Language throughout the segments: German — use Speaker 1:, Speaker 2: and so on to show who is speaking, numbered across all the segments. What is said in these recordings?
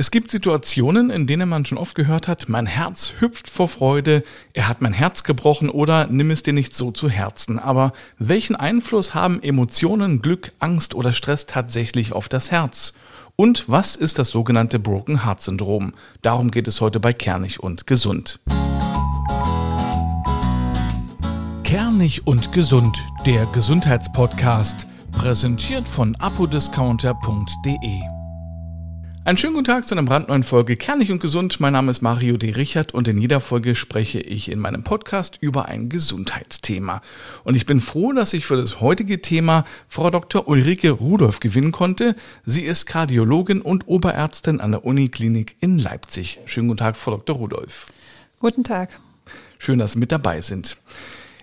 Speaker 1: Es gibt Situationen, in denen man schon oft gehört hat, mein Herz hüpft vor Freude, er hat mein Herz gebrochen oder nimm es dir nicht so zu Herzen. Aber welchen Einfluss haben Emotionen, Glück, Angst oder Stress tatsächlich auf das Herz? Und was ist das sogenannte Broken Heart Syndrom? Darum geht es heute bei Kernig und Gesund. Kernig und Gesund, der Gesundheitspodcast, präsentiert von apodiscounter.de. Einen schönen guten Tag zu einer brandneuen Folge Kernig und Gesund. Mein Name ist Mario D. Richard und in jeder Folge spreche ich in meinem Podcast über ein Gesundheitsthema. Und ich bin froh, dass ich für das heutige Thema Frau Dr. Ulrike Rudolph gewinnen konnte. Sie ist Kardiologin und Oberärztin an der Uniklinik in Leipzig. Schönen guten Tag, Frau Dr. Rudolph.
Speaker 2: Guten Tag.
Speaker 1: Schön, dass Sie mit dabei sind.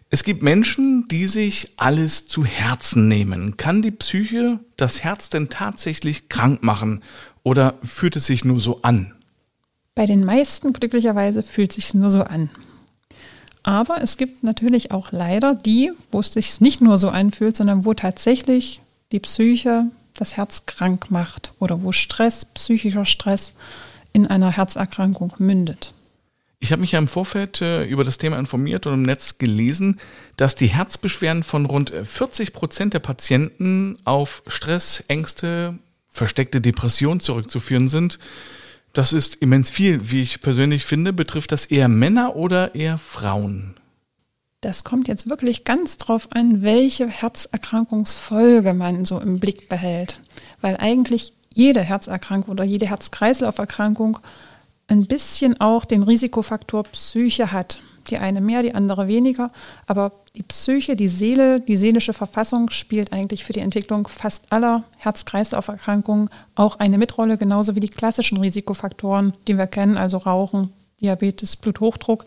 Speaker 1: Es gibt Menschen, die sich alles zu Herzen nehmen. Kann die Psyche das Herz denn tatsächlich krank machen? Oder fühlt es sich nur so an?
Speaker 2: Bei den meisten glücklicherweise fühlt es sich nur so an. Aber es gibt natürlich auch leider die, wo es sich nicht nur so anfühlt, sondern wo tatsächlich die Psyche das Herz krank macht oder wo Stress, psychischer Stress in einer Herzerkrankung mündet.
Speaker 1: Ich habe mich ja im Vorfeld äh, über das Thema informiert und im Netz gelesen, dass die Herzbeschwerden von rund 40 Prozent der Patienten auf Stress, Ängste, versteckte Depression zurückzuführen sind. Das ist immens viel. Wie ich persönlich finde, betrifft das eher Männer oder eher Frauen?
Speaker 2: Das kommt jetzt wirklich ganz drauf an, welche Herzerkrankungsfolge man so im Blick behält. Weil eigentlich jede Herzerkrankung oder jede Herz-Kreislauf-Erkrankung ein bisschen auch den Risikofaktor Psyche hat. Die eine mehr, die andere weniger. Aber die Psyche, die Seele, die seelische Verfassung spielt eigentlich für die Entwicklung fast aller Herz-Kreislauf-Erkrankungen auch eine Mitrolle, genauso wie die klassischen Risikofaktoren, die wir kennen, also Rauchen, Diabetes, Bluthochdruck.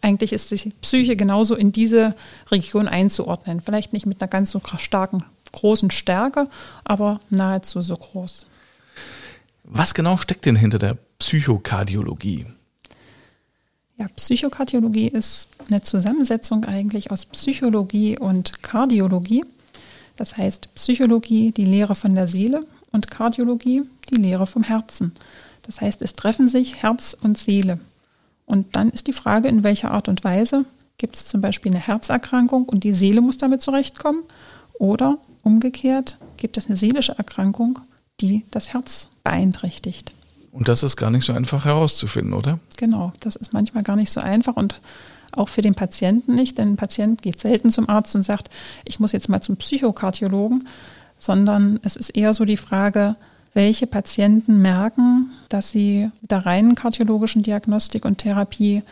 Speaker 2: Eigentlich ist die Psyche genauso in diese Region einzuordnen. Vielleicht nicht mit einer ganz so starken, großen Stärke, aber nahezu so groß.
Speaker 1: Was genau steckt denn hinter der Psychokardiologie?
Speaker 2: Ja, Psychokardiologie ist eine Zusammensetzung eigentlich aus Psychologie und Kardiologie. Das heißt Psychologie, die Lehre von der Seele und Kardiologie, die Lehre vom Herzen. Das heißt, es treffen sich Herz und Seele. Und dann ist die Frage, in welcher Art und Weise gibt es zum Beispiel eine Herzerkrankung und die Seele muss damit zurechtkommen oder umgekehrt gibt es eine seelische Erkrankung, die das Herz beeinträchtigt.
Speaker 1: Und das ist gar nicht so einfach herauszufinden, oder?
Speaker 2: Genau, das ist manchmal gar nicht so einfach und auch für den Patienten nicht, denn ein Patient geht selten zum Arzt und sagt, ich muss jetzt mal zum Psychokardiologen, sondern es ist eher so die Frage, welche Patienten merken, dass sie mit der reinen kardiologischen Diagnostik und Therapie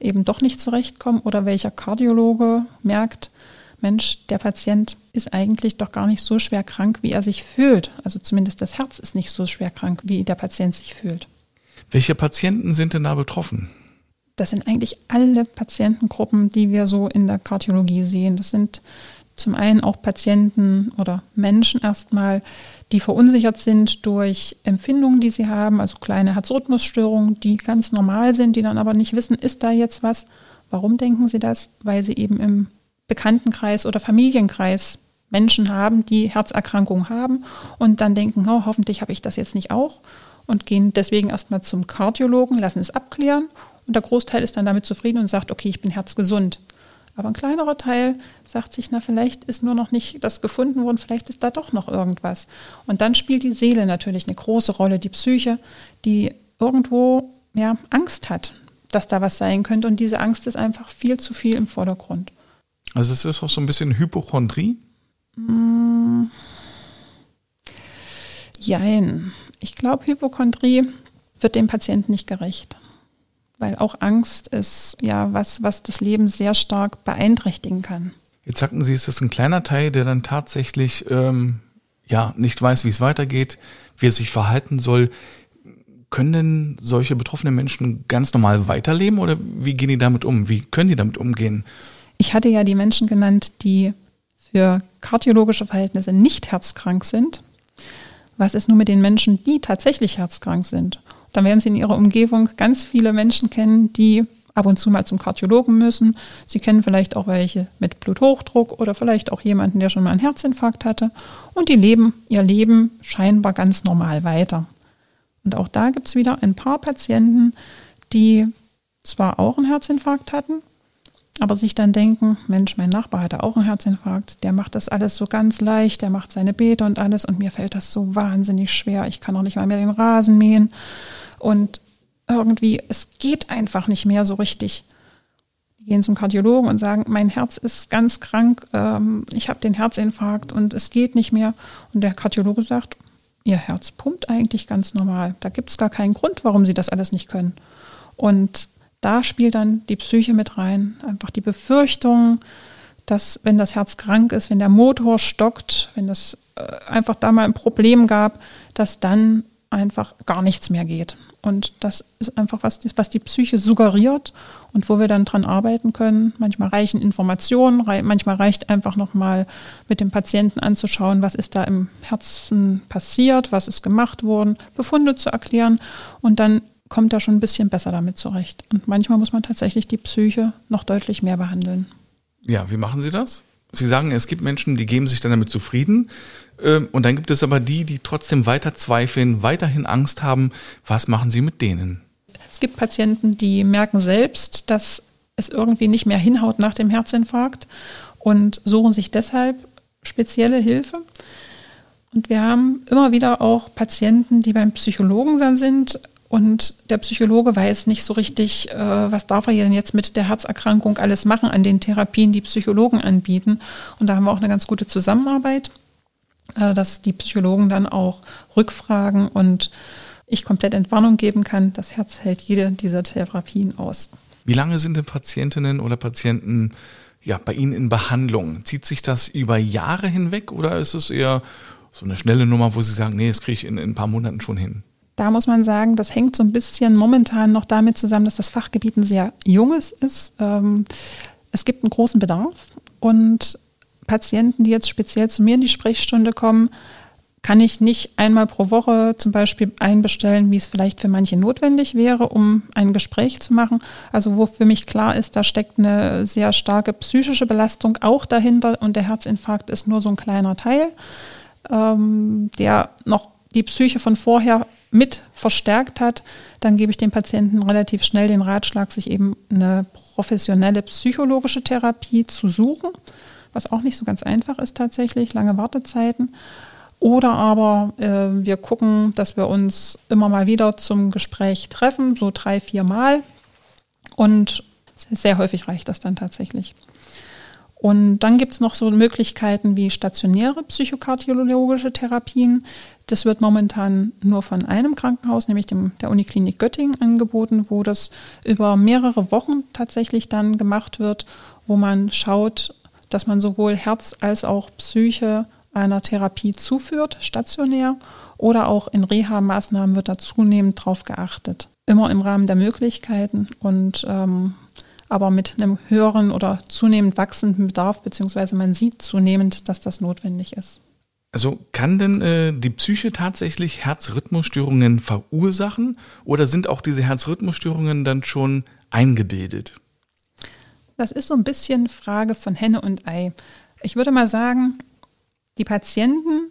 Speaker 2: eben doch nicht zurechtkommen oder welcher Kardiologe merkt, Mensch, der Patient ist eigentlich doch gar nicht so schwer krank, wie er sich fühlt. Also zumindest das Herz ist nicht so schwer krank, wie der Patient sich fühlt.
Speaker 1: Welche Patienten sind denn da betroffen?
Speaker 2: Das sind eigentlich alle Patientengruppen, die wir so in der Kardiologie sehen. Das sind zum einen auch Patienten oder Menschen erstmal, die verunsichert sind durch Empfindungen, die sie haben, also kleine Herzrhythmusstörungen, die ganz normal sind, die dann aber nicht wissen, ist da jetzt was? Warum denken sie das? Weil sie eben im Bekanntenkreis oder Familienkreis Menschen haben, die Herzerkrankungen haben und dann denken, oh, hoffentlich habe ich das jetzt nicht auch und gehen deswegen erstmal zum Kardiologen, lassen es abklären und der Großteil ist dann damit zufrieden und sagt, okay, ich bin herzgesund. Aber ein kleinerer Teil sagt sich, na, vielleicht ist nur noch nicht das gefunden worden, vielleicht ist da doch noch irgendwas. Und dann spielt die Seele natürlich eine große Rolle, die Psyche, die irgendwo ja, Angst hat, dass da was sein könnte. Und diese Angst ist einfach viel zu viel im Vordergrund.
Speaker 1: Also es ist auch so ein bisschen Hypochondrie?
Speaker 2: Mm. Jein. Ich glaube, Hypochondrie wird dem Patienten nicht gerecht. Weil auch Angst ist ja was, was das Leben sehr stark beeinträchtigen kann.
Speaker 1: Jetzt sagten Sie, es ist ein kleiner Teil, der dann tatsächlich ähm, ja nicht weiß, wie es weitergeht, wie er sich verhalten soll. Können denn solche betroffenen Menschen ganz normal weiterleben oder wie gehen die damit um? Wie können die damit umgehen?
Speaker 2: Ich hatte ja die Menschen genannt, die für kardiologische Verhältnisse nicht herzkrank sind. Was ist nun mit den Menschen, die tatsächlich herzkrank sind? Dann werden Sie in Ihrer Umgebung ganz viele Menschen kennen, die ab und zu mal zum Kardiologen müssen. Sie kennen vielleicht auch welche mit Bluthochdruck oder vielleicht auch jemanden, der schon mal einen Herzinfarkt hatte. Und die leben ihr Leben scheinbar ganz normal weiter. Und auch da gibt es wieder ein paar Patienten, die zwar auch einen Herzinfarkt hatten, aber sich dann denken, Mensch, mein Nachbar hatte auch einen Herzinfarkt, der macht das alles so ganz leicht, der macht seine Beete und alles und mir fällt das so wahnsinnig schwer, ich kann auch nicht mal mehr den Rasen mähen und irgendwie, es geht einfach nicht mehr so richtig. Die gehen zum Kardiologen und sagen, mein Herz ist ganz krank, ähm, ich habe den Herzinfarkt und es geht nicht mehr. Und der Kardiologe sagt, Ihr Herz pumpt eigentlich ganz normal. Da gibt es gar keinen Grund, warum Sie das alles nicht können. Und da spielt dann die Psyche mit rein. Einfach die Befürchtung, dass wenn das Herz krank ist, wenn der Motor stockt, wenn es äh, einfach da mal ein Problem gab, dass dann einfach gar nichts mehr geht. Und das ist einfach was, was die Psyche suggeriert und wo wir dann dran arbeiten können. Manchmal reichen Informationen, manchmal reicht einfach nochmal mit dem Patienten anzuschauen, was ist da im Herzen passiert, was ist gemacht worden, Befunde zu erklären und dann kommt er schon ein bisschen besser damit zurecht. Und manchmal muss man tatsächlich die Psyche noch deutlich mehr behandeln.
Speaker 1: Ja, wie machen Sie das? Sie sagen, es gibt Menschen, die geben sich dann damit zufrieden. Ähm, und dann gibt es aber die, die trotzdem weiter zweifeln, weiterhin Angst haben. Was machen Sie mit denen?
Speaker 2: Es gibt Patienten, die merken selbst, dass es irgendwie nicht mehr hinhaut nach dem Herzinfarkt und suchen sich deshalb spezielle Hilfe. Und wir haben immer wieder auch Patienten, die beim Psychologen dann sind, und der Psychologe weiß nicht so richtig, äh, was darf er denn jetzt mit der Herzerkrankung alles machen an den Therapien, die Psychologen anbieten. Und da haben wir auch eine ganz gute Zusammenarbeit, äh, dass die Psychologen dann auch rückfragen und ich komplett Entwarnung geben kann. Das Herz hält jede dieser Therapien aus.
Speaker 1: Wie lange sind denn Patientinnen oder Patienten ja, bei Ihnen in Behandlung? Zieht sich das über Jahre hinweg oder ist es eher so eine schnelle Nummer, wo Sie sagen, nee, das kriege ich in, in ein paar Monaten schon hin?
Speaker 2: Da muss man sagen, das hängt so ein bisschen momentan noch damit zusammen, dass das Fachgebiet ein sehr junges ist. Ähm, es gibt einen großen Bedarf und Patienten, die jetzt speziell zu mir in die Sprechstunde kommen, kann ich nicht einmal pro Woche zum Beispiel einbestellen, wie es vielleicht für manche notwendig wäre, um ein Gespräch zu machen. Also wo für mich klar ist, da steckt eine sehr starke psychische Belastung auch dahinter und der Herzinfarkt ist nur so ein kleiner Teil, ähm, der noch die Psyche von vorher mit verstärkt hat, dann gebe ich dem Patienten relativ schnell den Ratschlag, sich eben eine professionelle psychologische Therapie zu suchen, was auch nicht so ganz einfach ist tatsächlich, lange Wartezeiten. Oder aber äh, wir gucken, dass wir uns immer mal wieder zum Gespräch treffen, so drei, vier Mal. Und sehr häufig reicht das dann tatsächlich. Und dann gibt es noch so Möglichkeiten wie stationäre psychokardiologische Therapien. Das wird momentan nur von einem Krankenhaus, nämlich dem, der Uniklinik Göttingen, angeboten, wo das über mehrere Wochen tatsächlich dann gemacht wird, wo man schaut, dass man sowohl Herz als auch Psyche einer Therapie zuführt, stationär, oder auch in Reha-Maßnahmen wird da zunehmend drauf geachtet. Immer im Rahmen der Möglichkeiten und ähm, aber mit einem höheren oder zunehmend wachsenden Bedarf, beziehungsweise man sieht zunehmend, dass das notwendig ist.
Speaker 1: Also kann denn äh, die Psyche tatsächlich Herzrhythmusstörungen verursachen oder sind auch diese Herzrhythmusstörungen dann schon eingebildet?
Speaker 2: Das ist so ein bisschen Frage von Henne und Ei. Ich würde mal sagen, die Patienten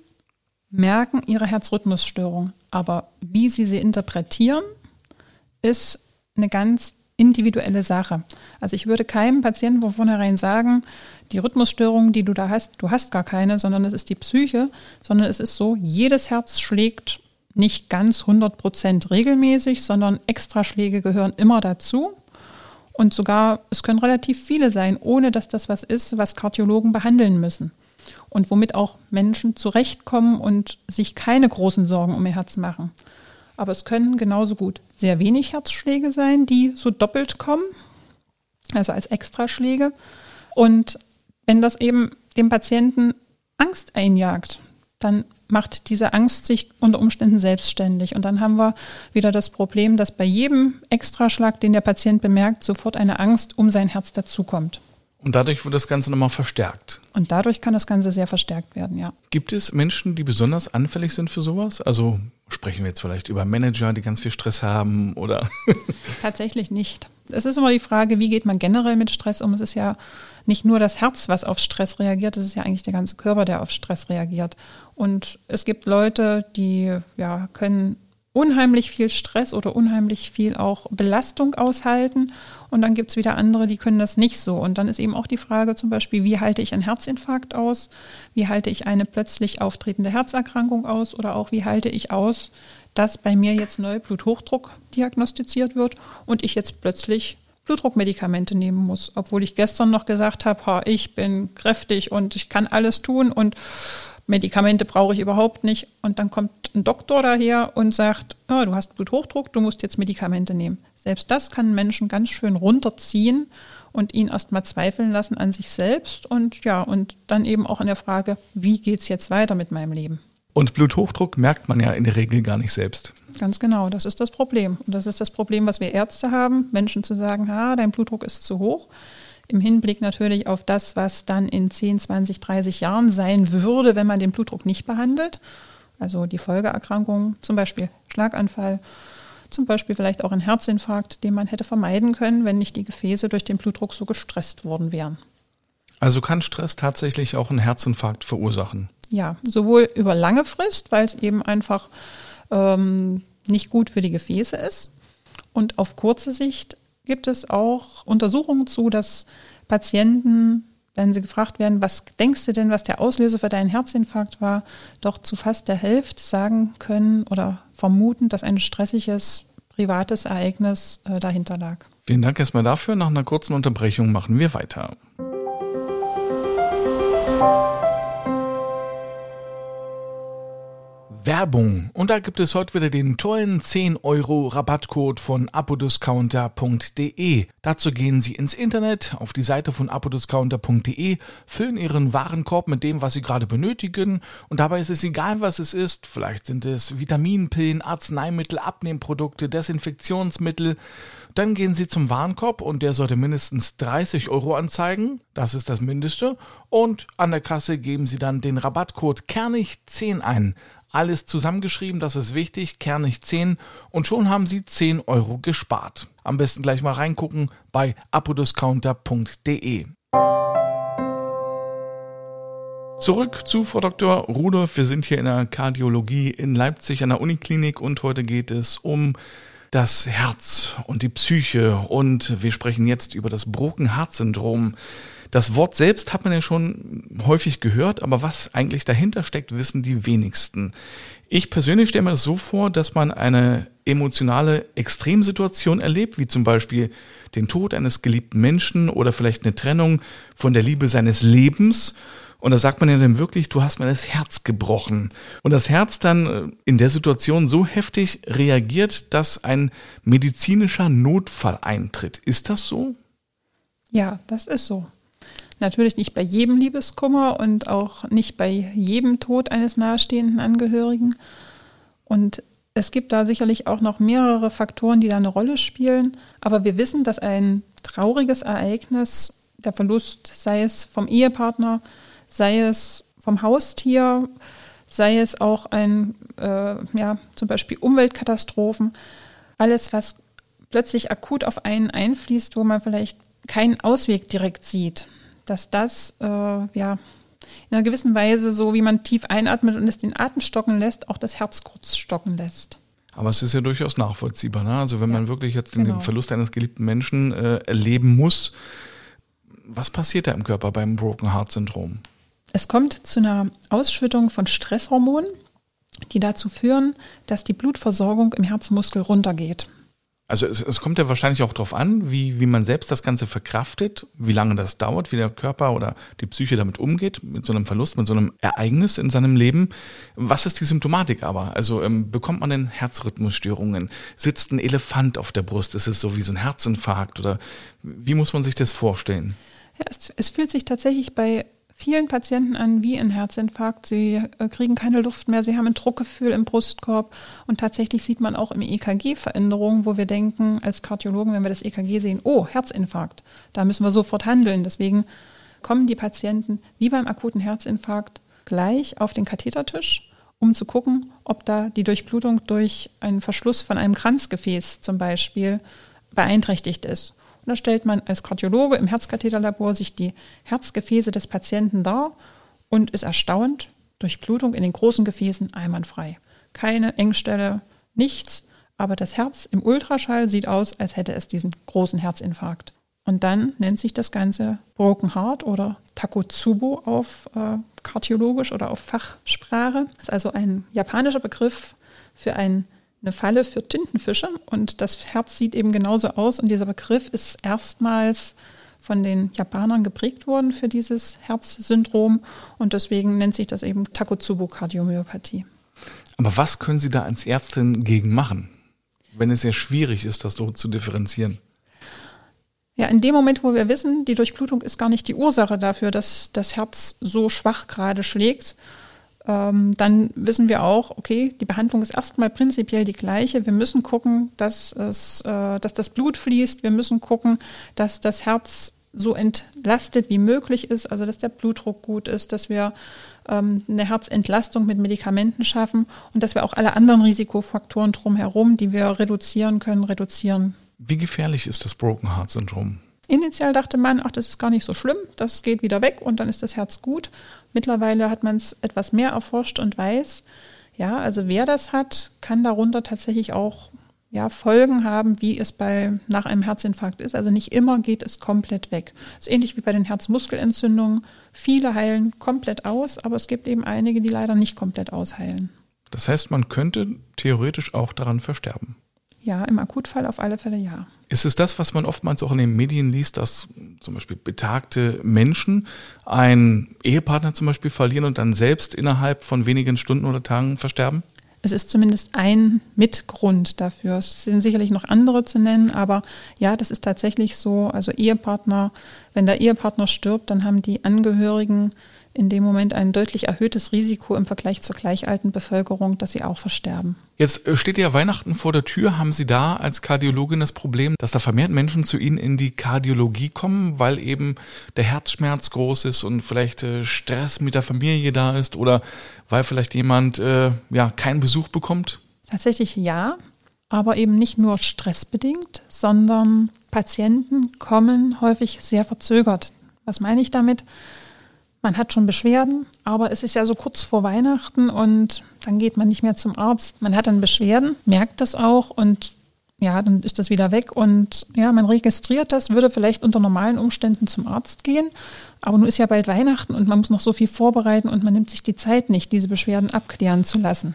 Speaker 2: merken ihre Herzrhythmusstörung, aber wie sie sie interpretieren, ist eine ganz individuelle Sache. Also ich würde keinem Patienten von vornherein sagen, die Rhythmusstörung, die du da hast, du hast gar keine, sondern es ist die Psyche, sondern es ist so, jedes Herz schlägt nicht ganz 100 Prozent regelmäßig, sondern Extraschläge gehören immer dazu. Und sogar, es können relativ viele sein, ohne dass das was ist, was Kardiologen behandeln müssen. Und womit auch Menschen zurechtkommen und sich keine großen Sorgen um ihr Herz machen. Aber es können genauso gut sehr wenig Herzschläge sein, die so doppelt kommen, also als Extraschläge. Und wenn das eben dem Patienten Angst einjagt, dann macht diese Angst sich unter Umständen selbstständig. Und dann haben wir wieder das Problem, dass bei jedem Extraschlag, den der Patient bemerkt, sofort eine Angst um sein Herz dazukommt.
Speaker 1: Und dadurch wird das Ganze nochmal verstärkt.
Speaker 2: Und dadurch kann das Ganze sehr verstärkt werden, ja.
Speaker 1: Gibt es Menschen, die besonders anfällig sind für sowas? Also sprechen wir jetzt vielleicht über Manager, die ganz viel Stress haben oder?
Speaker 2: Tatsächlich nicht. Es ist immer die Frage, wie geht man generell mit Stress um? Es ist ja nicht nur das Herz, was auf Stress reagiert, es ist ja eigentlich der ganze Körper, der auf Stress reagiert. Und es gibt Leute, die ja, können unheimlich viel Stress oder unheimlich viel auch Belastung aushalten. Und dann gibt es wieder andere, die können das nicht so. Und dann ist eben auch die Frage zum Beispiel, wie halte ich einen Herzinfarkt aus? Wie halte ich eine plötzlich auftretende Herzerkrankung aus? Oder auch wie halte ich aus, dass bei mir jetzt neu Bluthochdruck diagnostiziert wird und ich jetzt plötzlich Blutdruckmedikamente nehmen muss, obwohl ich gestern noch gesagt habe, ich bin kräftig und ich kann alles tun und Medikamente brauche ich überhaupt nicht. Und dann kommt ein Doktor daher und sagt, oh, du hast Bluthochdruck, du musst jetzt Medikamente nehmen. Selbst das kann Menschen ganz schön runterziehen und ihn erstmal zweifeln lassen an sich selbst und ja, und dann eben auch an der Frage, wie geht es jetzt weiter mit meinem Leben?
Speaker 1: Und Bluthochdruck merkt man ja in der Regel gar nicht selbst.
Speaker 2: Ganz genau, das ist das Problem. Und das ist das Problem, was wir Ärzte haben, Menschen zu sagen, ha, dein Blutdruck ist zu hoch. Im Hinblick natürlich auf das, was dann in 10, 20, 30 Jahren sein würde, wenn man den Blutdruck nicht behandelt. Also die Folgeerkrankungen, zum Beispiel Schlaganfall, zum Beispiel vielleicht auch ein Herzinfarkt, den man hätte vermeiden können, wenn nicht die Gefäße durch den Blutdruck so gestresst worden wären.
Speaker 1: Also kann Stress tatsächlich auch einen Herzinfarkt verursachen?
Speaker 2: Ja, sowohl über lange Frist, weil es eben einfach ähm, nicht gut für die Gefäße ist. Und auf kurze Sicht gibt es auch Untersuchungen zu, dass Patienten, wenn sie gefragt werden, was denkst du denn, was der Auslöser für deinen Herzinfarkt war, doch zu fast der Hälfte sagen können oder vermuten, dass ein stressiges privates Ereignis äh, dahinter lag.
Speaker 1: Vielen Dank erstmal dafür. Nach einer kurzen Unterbrechung machen wir weiter. Werbung. Und da gibt es heute wieder den tollen 10 Euro Rabattcode von apodiscounter.de. Dazu gehen Sie ins Internet auf die Seite von apodiscounter.de, füllen Ihren Warenkorb mit dem, was Sie gerade benötigen. Und dabei ist es egal, was es ist. Vielleicht sind es Vitaminpillen, Arzneimittel, Abnehmprodukte, Desinfektionsmittel. Dann gehen Sie zum Warenkorb und der sollte mindestens 30 Euro anzeigen. Das ist das Mindeste. Und an der Kasse geben Sie dann den Rabattcode Kernig10 ein. Alles zusammengeschrieben, das ist wichtig, kernig 10 und schon haben Sie 10 Euro gespart. Am besten gleich mal reingucken bei apodiscounter.de. Zurück zu Frau Dr. Rudolf. Wir sind hier in der Kardiologie in Leipzig an der Uniklinik und heute geht es um das Herz und die Psyche und wir sprechen jetzt über das Broken-Heart-Syndrom. Das Wort selbst hat man ja schon häufig gehört, aber was eigentlich dahinter steckt, wissen die wenigsten. Ich persönlich stelle mir das so vor, dass man eine emotionale Extremsituation erlebt, wie zum Beispiel den Tod eines geliebten Menschen oder vielleicht eine Trennung von der Liebe seines Lebens. Und da sagt man ja dann wirklich, du hast mir das Herz gebrochen. Und das Herz dann äh, in der Situation so heftig reagiert, dass ein medizinischer Notfall eintritt. Ist das so?
Speaker 2: Ja, das ist so. Natürlich nicht bei jedem Liebeskummer und auch nicht bei jedem Tod eines nahestehenden Angehörigen. Und es gibt da sicherlich auch noch mehrere Faktoren, die da eine Rolle spielen. Aber wir wissen, dass ein trauriges Ereignis, der Verlust, sei es vom Ehepartner, sei es vom Haustier, sei es auch ein, äh, ja, zum Beispiel Umweltkatastrophen, alles, was plötzlich akut auf einen einfließt, wo man vielleicht keinen Ausweg direkt sieht, dass das äh, ja in einer gewissen Weise, so wie man tief einatmet und es den Atem stocken lässt, auch das Herz kurz stocken lässt.
Speaker 1: Aber es ist ja durchaus nachvollziehbar. Ne? Also wenn ja, man wirklich jetzt genau. den Verlust eines geliebten Menschen äh, erleben muss, was passiert da im Körper beim Broken Heart Syndrom?
Speaker 2: Es kommt zu einer Ausschüttung von Stresshormonen, die dazu führen, dass die Blutversorgung im Herzmuskel runtergeht.
Speaker 1: Also es, es, kommt ja wahrscheinlich auch darauf an, wie, wie man selbst das Ganze verkraftet, wie lange das dauert, wie der Körper oder die Psyche damit umgeht, mit so einem Verlust, mit so einem Ereignis in seinem Leben. Was ist die Symptomatik aber? Also ähm, bekommt man denn Herzrhythmusstörungen? Sitzt ein Elefant auf der Brust? Ist es so wie so ein Herzinfarkt? Oder wie muss man sich das vorstellen?
Speaker 2: Ja, es, es fühlt sich tatsächlich bei vielen Patienten an wie ein Herzinfarkt. Sie äh, kriegen keine Luft mehr, sie haben ein Druckgefühl im Brustkorb und tatsächlich sieht man auch im EKG Veränderungen, wo wir denken als Kardiologen, wenn wir das EKG sehen, oh, Herzinfarkt, da müssen wir sofort handeln. Deswegen kommen die Patienten wie beim akuten Herzinfarkt gleich auf den Kathetertisch, um zu gucken, ob da die Durchblutung durch einen Verschluss von einem Kranzgefäß zum Beispiel beeinträchtigt ist. Und da stellt man als Kardiologe im Herzkatheterlabor sich die Herzgefäße des Patienten dar und ist erstaunt, Durchblutung in den großen Gefäßen einwandfrei. Keine Engstelle, nichts, aber das Herz im Ultraschall sieht aus, als hätte es diesen großen Herzinfarkt. Und dann nennt sich das Ganze Broken Heart oder Takotsubo auf äh, kardiologisch oder auf Fachsprache. Das ist also ein japanischer Begriff für ein, eine Falle für Tintenfische. Und das Herz sieht eben genauso aus. Und dieser Begriff ist erstmals von den Japanern geprägt worden für dieses Herzsyndrom. Und deswegen nennt sich das eben Takotsubo-Kardiomyopathie.
Speaker 1: Aber was können Sie da als Ärztin gegen machen, wenn es sehr schwierig ist, das so zu differenzieren?
Speaker 2: Ja, in dem Moment, wo wir wissen, die Durchblutung ist gar nicht die Ursache dafür, dass das Herz so schwach gerade schlägt, ähm, dann wissen wir auch, okay, die Behandlung ist erstmal prinzipiell die gleiche. Wir müssen gucken, dass, es, äh, dass das Blut fließt. Wir müssen gucken, dass das Herz so entlastet wie möglich ist, also dass der Blutdruck gut ist, dass wir ähm, eine Herzentlastung mit Medikamenten schaffen und dass wir auch alle anderen Risikofaktoren drumherum, die wir reduzieren können, reduzieren.
Speaker 1: Wie gefährlich ist das Broken Heart Syndrom?
Speaker 2: Initial dachte man, ach, das ist gar nicht so schlimm, das geht wieder weg und dann ist das Herz gut. Mittlerweile hat man es etwas mehr erforscht und weiß, ja, also wer das hat, kann darunter tatsächlich auch ja, Folgen haben, wie es bei nach einem Herzinfarkt ist. Also nicht immer geht es komplett weg. Das ist ähnlich wie bei den Herzmuskelentzündungen. Viele heilen komplett aus, aber es gibt eben einige, die leider nicht komplett ausheilen.
Speaker 1: Das heißt, man könnte theoretisch auch daran versterben.
Speaker 2: Ja, im Akutfall auf alle Fälle ja.
Speaker 1: Ist es das, was man oftmals auch in den Medien liest, dass zum Beispiel betagte Menschen einen Ehepartner zum Beispiel verlieren und dann selbst innerhalb von wenigen Stunden oder Tagen versterben?
Speaker 2: Es ist zumindest ein Mitgrund dafür. Es sind sicherlich noch andere zu nennen, aber ja, das ist tatsächlich so. Also Ehepartner, wenn der Ehepartner stirbt, dann haben die Angehörigen in dem Moment ein deutlich erhöhtes Risiko im Vergleich zur gleich alten Bevölkerung, dass sie auch versterben.
Speaker 1: Jetzt äh, steht ja Weihnachten vor der Tür. Haben Sie da als Kardiologin das Problem, dass da vermehrt Menschen zu Ihnen in die Kardiologie kommen, weil eben der Herzschmerz groß ist und vielleicht äh, Stress mit der Familie da ist oder weil vielleicht jemand äh, ja keinen Besuch bekommt?
Speaker 2: Tatsächlich ja, aber eben nicht nur stressbedingt, sondern Patienten kommen häufig sehr verzögert. Was meine ich damit? Man hat schon Beschwerden, aber es ist ja so kurz vor Weihnachten und dann geht man nicht mehr zum Arzt. Man hat dann Beschwerden, merkt das auch und ja, dann ist das wieder weg und ja, man registriert das, würde vielleicht unter normalen Umständen zum Arzt gehen, aber nun ist ja bald Weihnachten und man muss noch so viel vorbereiten und man nimmt sich die Zeit nicht, diese Beschwerden abklären zu lassen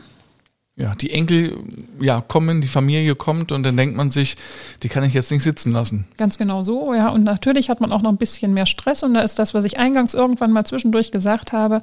Speaker 1: ja, die Enkel ja kommen, die Familie kommt und dann denkt man sich, die kann ich jetzt nicht sitzen lassen.
Speaker 2: Ganz genau so, ja. Und natürlich hat man auch noch ein bisschen mehr Stress und da ist das, was ich eingangs irgendwann mal zwischendurch gesagt habe,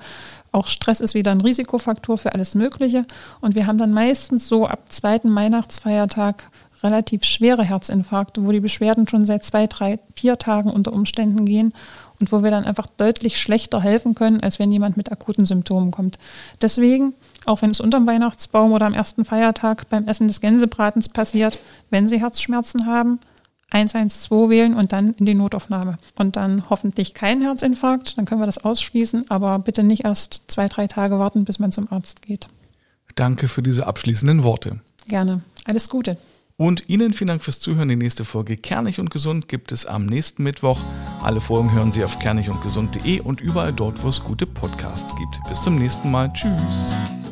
Speaker 2: auch Stress ist wieder ein Risikofaktor für alles Mögliche. Und wir haben dann meistens so ab zweiten Weihnachtsfeiertag relativ schwere Herzinfarkte, wo die Beschwerden schon seit zwei, drei, vier Tagen unter Umständen gehen und wo wir dann einfach deutlich schlechter helfen können, als wenn jemand mit akuten Symptomen kommt. Deswegen, auch wenn es unterm Weihnachtsbaum oder am ersten Feiertag beim Essen des Gänsebratens passiert, wenn Sie Herzschmerzen haben, 112 wählen und dann in die Notaufnahme. Und dann hoffentlich kein Herzinfarkt, dann können wir das ausschließen, aber bitte nicht erst zwei, drei Tage warten, bis man zum Arzt geht.
Speaker 1: Danke für diese abschließenden Worte.
Speaker 2: Gerne. Alles Gute.
Speaker 1: Und Ihnen vielen Dank fürs Zuhören. Die nächste Folge Kernig und Gesund gibt es am nächsten Mittwoch. Alle Folgen hören Sie auf kernigundgesund.de und überall dort, wo es gute Podcasts gibt. Bis zum nächsten Mal. Tschüss.